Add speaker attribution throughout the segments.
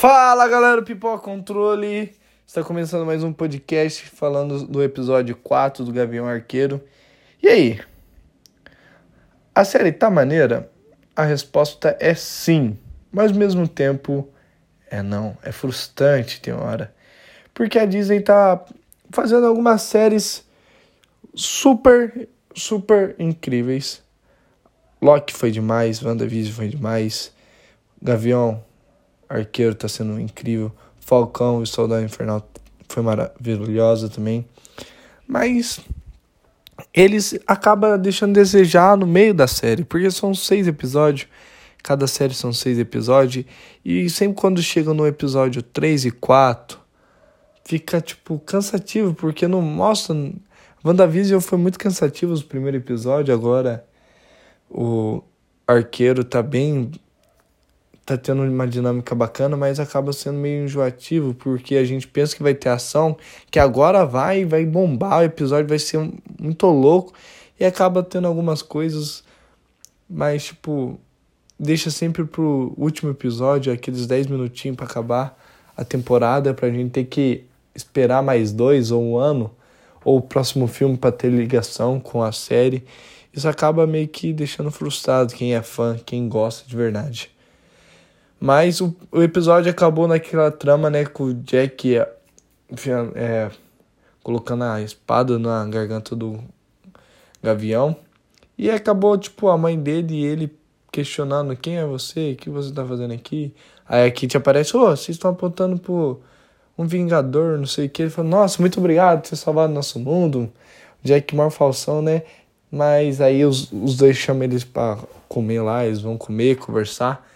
Speaker 1: Fala galera, Pipoca Controle! Está começando mais um podcast falando do episódio 4 do Gavião Arqueiro. E aí? A série tá maneira? A resposta é sim, mas ao mesmo tempo é não. É frustrante, tem hora. Porque a Disney tá fazendo algumas séries super, super incríveis. Loki foi demais, WandaVision foi demais, Gavião Arqueiro tá sendo incrível. Falcão e Soldado Infernal foi maravilhosa também. Mas eles acabam deixando desejar no meio da série, porque são seis episódios. Cada série são seis episódios. E sempre quando chega no episódio 3 e 4, fica, tipo, cansativo, porque não mostra. WandaVision foi muito cansativo os primeiros episódios, agora o arqueiro tá bem tá tendo uma dinâmica bacana, mas acaba sendo meio enjoativo, porque a gente pensa que vai ter ação, que agora vai, vai bombar, o episódio vai ser muito louco, e acaba tendo algumas coisas, mas tipo, deixa sempre pro último episódio, aqueles 10 minutinhos para acabar a temporada, pra gente ter que esperar mais dois ou um ano, ou o próximo filme para ter ligação com a série. Isso acaba meio que deixando frustrado quem é fã, quem gosta de verdade. Mas o, o episódio acabou naquela trama, né, com o Jack é, é, colocando a espada na garganta do Gavião. E acabou, tipo, a mãe dele e ele questionando quem é você, o que você tá fazendo aqui. Aí a Kitty aparece, ô, oh, vocês estão apontando por um vingador, não sei o que. Ele falou, nossa, muito obrigado por ter salvado nosso mundo. Jack maior falsão, né? Mas aí os, os dois chamam eles para comer lá, eles vão comer, conversar.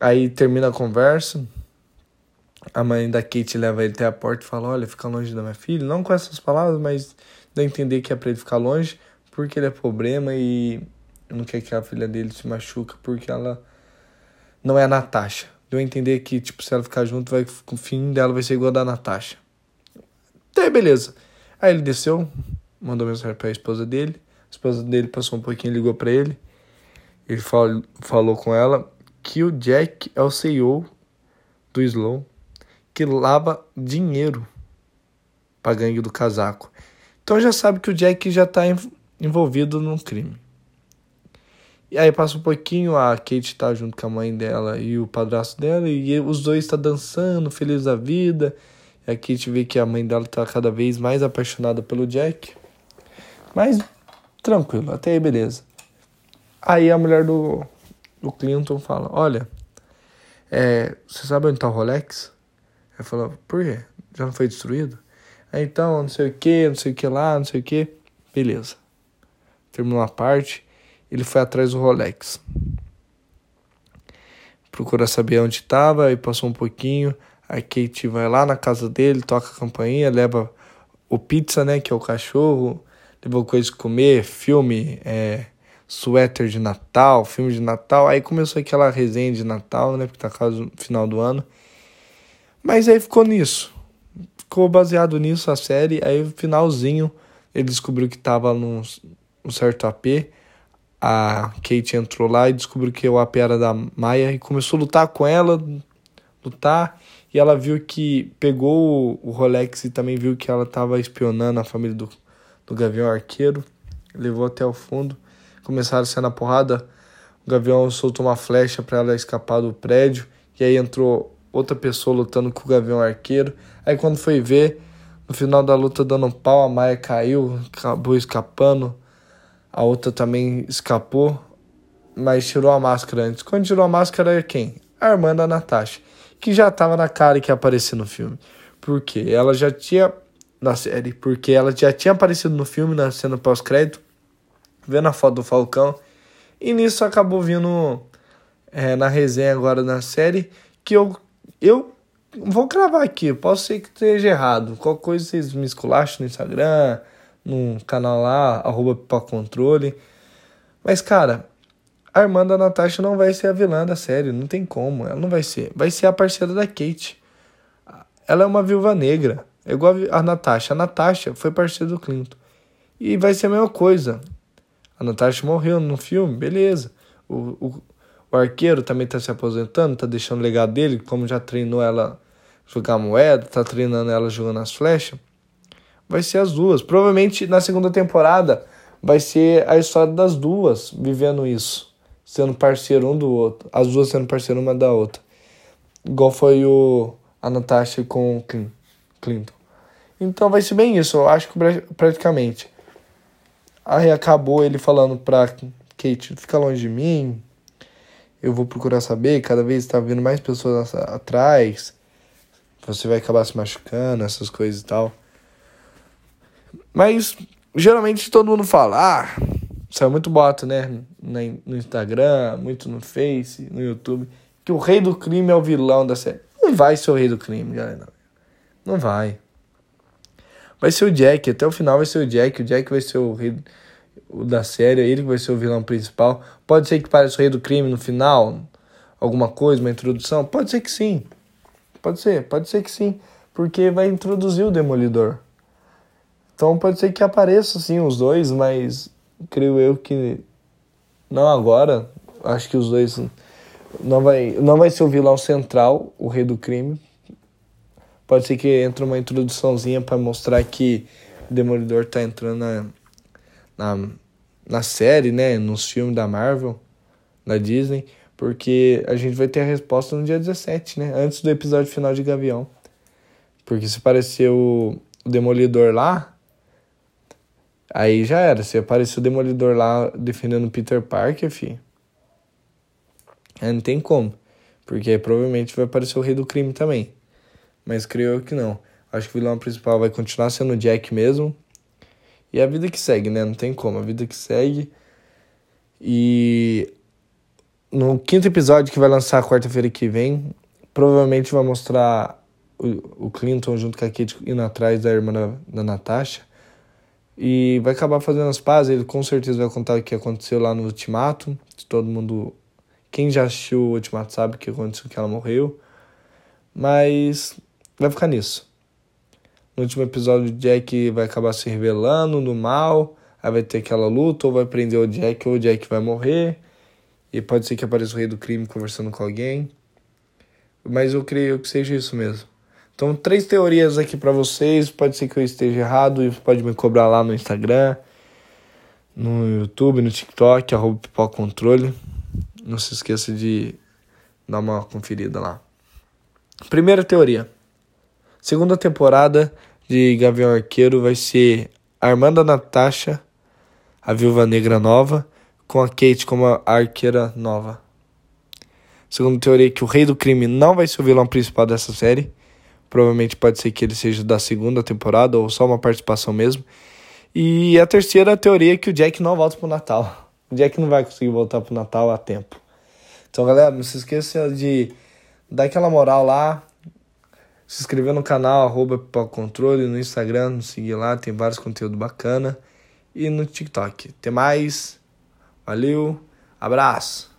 Speaker 1: Aí termina a conversa. A mãe da Kate leva ele até a porta e fala: Olha, fica longe da minha filha. Não com essas palavras, mas dá a entender que é pra ele ficar longe, porque ele é problema e não quer que a filha dele se machuque, porque ela não é a Natasha. Deu a entender que, tipo, se ela ficar junto, vai, o fim dela vai ser igual a da Natasha. Até beleza. Aí ele desceu, mandou mensagem pra esposa dele. A esposa dele passou um pouquinho, ligou para ele. Ele fal, falou com ela que o Jack é o CEO do Slow que lava dinheiro para gangue do casaco. Então já sabe que o Jack já está envolvido num crime. E aí passa um pouquinho, a Kate tá junto com a mãe dela e o padrasto dela, e os dois tá dançando, felizes da vida. E a Kate vê que a mãe dela tá cada vez mais apaixonada pelo Jack. Mas tranquilo, até aí beleza. Aí a mulher do, o Clinton fala: Olha, é, você sabe onde está o Rolex? Ele falou: Por quê? Já não foi destruído? Aí, então, não sei o que, não sei o que lá, não sei o que. Beleza. Terminou a parte. Ele foi atrás do Rolex. Procura saber onde estava, aí passou um pouquinho. A Kate vai lá na casa dele, toca a campainha, leva o pizza, né, que é o cachorro, levou coisa de comer, filme, é, suéter de Natal, filme de Natal. Aí começou aquela resenha de Natal, né? Porque tá quase no final do ano. Mas aí ficou nisso. Ficou baseado nisso a série. Aí no finalzinho ele descobriu que tava num, num certo AP. A Kate entrou lá e descobriu que o AP era da Maia e começou a lutar com ela, lutar. E ela viu que pegou o Rolex e também viu que ela estava espionando a família do, do Gavião Arqueiro. Levou até o fundo começaram a ser na porrada. O Gavião soltou uma flecha para ela escapar do prédio. E aí entrou outra pessoa lutando com o Gavião Arqueiro. Aí quando foi ver, no final da luta dando um pau, a Maia caiu, acabou escapando. A outra também escapou, mas tirou a máscara antes. Quando tirou a máscara era quem? A irmã da Natasha, que já estava na cara que ia aparecer no filme. Por quê? Ela já tinha na série, porque ela já tinha aparecido no filme na cena pós-crédito vendo a foto do Falcão. E nisso acabou vindo é, na resenha agora na série que eu, eu vou cravar aqui, posso ser que esteja errado. Qualquer coisa vocês me esculacham no Instagram, no canal lá, arroba controle. Mas, cara, a irmã da Natasha não vai ser a vilã da série, não tem como, ela não vai ser. Vai ser a parceira da Kate. Ela é uma viúva negra, é igual a Natasha. A Natasha foi parceira do Clinton. E vai ser a mesma coisa. A Natasha morreu no filme, beleza. O, o, o arqueiro também tá se aposentando, tá deixando o legado dele, como já treinou ela jogar moeda, tá treinando ela jogando as flechas. Vai ser as duas. Provavelmente na segunda temporada vai ser a história das duas vivendo isso, sendo parceiro um do outro, as duas sendo parceiro uma da outra. Igual foi o a Natasha com o Clinton. Então vai ser bem isso, eu acho que praticamente. Aí acabou ele falando pra Kate, fica longe de mim, eu vou procurar saber, cada vez tá vindo mais pessoas atrás, você vai acabar se machucando, essas coisas e tal. Mas geralmente todo mundo fala, ah, saiu muito boato, né? No Instagram, muito no Face, no YouTube, que o rei do crime é o vilão da série. Não vai ser o rei do crime, galera. Não vai. Vai ser o Jack, até o final vai ser o Jack. O Jack vai ser o rei o da série, ele que vai ser o vilão principal. Pode ser que pareça o rei do crime no final, alguma coisa, uma introdução. Pode ser que sim. Pode ser, pode ser que sim. Porque vai introduzir o Demolidor. Então pode ser que apareça sim os dois, mas creio eu que não agora. Acho que os dois não vai, não vai ser o vilão central, o rei do crime. Pode ser que entre uma introduçãozinha para mostrar que o Demolidor tá entrando na, na, na série, né, nos filmes da Marvel, da Disney, porque a gente vai ter a resposta no dia 17, né, antes do episódio final de Gavião. Porque se aparecer o, o Demolidor lá, Aí já era. Se apareceu o Demolidor lá defendendo Peter Parker, fi. Aí não tem como. Porque provavelmente vai aparecer o Rei do Crime também. Mas creio eu que não. Acho que o vilão principal vai continuar sendo o Jack mesmo. E a vida que segue, né? Não tem como. A vida que segue. E no quinto episódio que vai lançar quarta-feira que vem, provavelmente vai mostrar o, Clinton junto com a Kate indo atrás da irmã da, da Natasha. E vai acabar fazendo as pazes. Ele com certeza vai contar o que aconteceu lá no Ultimato. Todo mundo. Quem já assistiu o Ultimato sabe o que aconteceu, que ela morreu. Mas vai ficar nisso. No último episódio, o Jack vai acabar se revelando no mal. Aí vai ter aquela luta, ou vai prender o Jack, ou o Jack vai morrer. E pode ser que apareça o rei do crime conversando com alguém. Mas eu creio que seja isso mesmo. Então, três teorias aqui para vocês. Pode ser que eu esteja errado e pode me cobrar lá no Instagram, no YouTube, no TikTok, arroba Controle. Não se esqueça de dar uma conferida lá. Primeira teoria. Segunda temporada de Gavião Arqueiro vai ser Armanda Natasha, a Viúva Negra nova, com a Kate como a arqueira nova. Segunda teoria é que o Rei do Crime não vai ser o vilão principal dessa série. Provavelmente pode ser que ele seja da segunda temporada ou só uma participação mesmo. E a terceira teoria é que o Jack não volta pro Natal. O Jack não vai conseguir voltar pro Natal a tempo. Então, galera, não se esqueça de dar aquela moral lá, se inscrever no canal, arroba Controle, no Instagram, nos seguir lá, tem vários conteúdos bacana. E no TikTok. Até mais. Valeu. Abraço.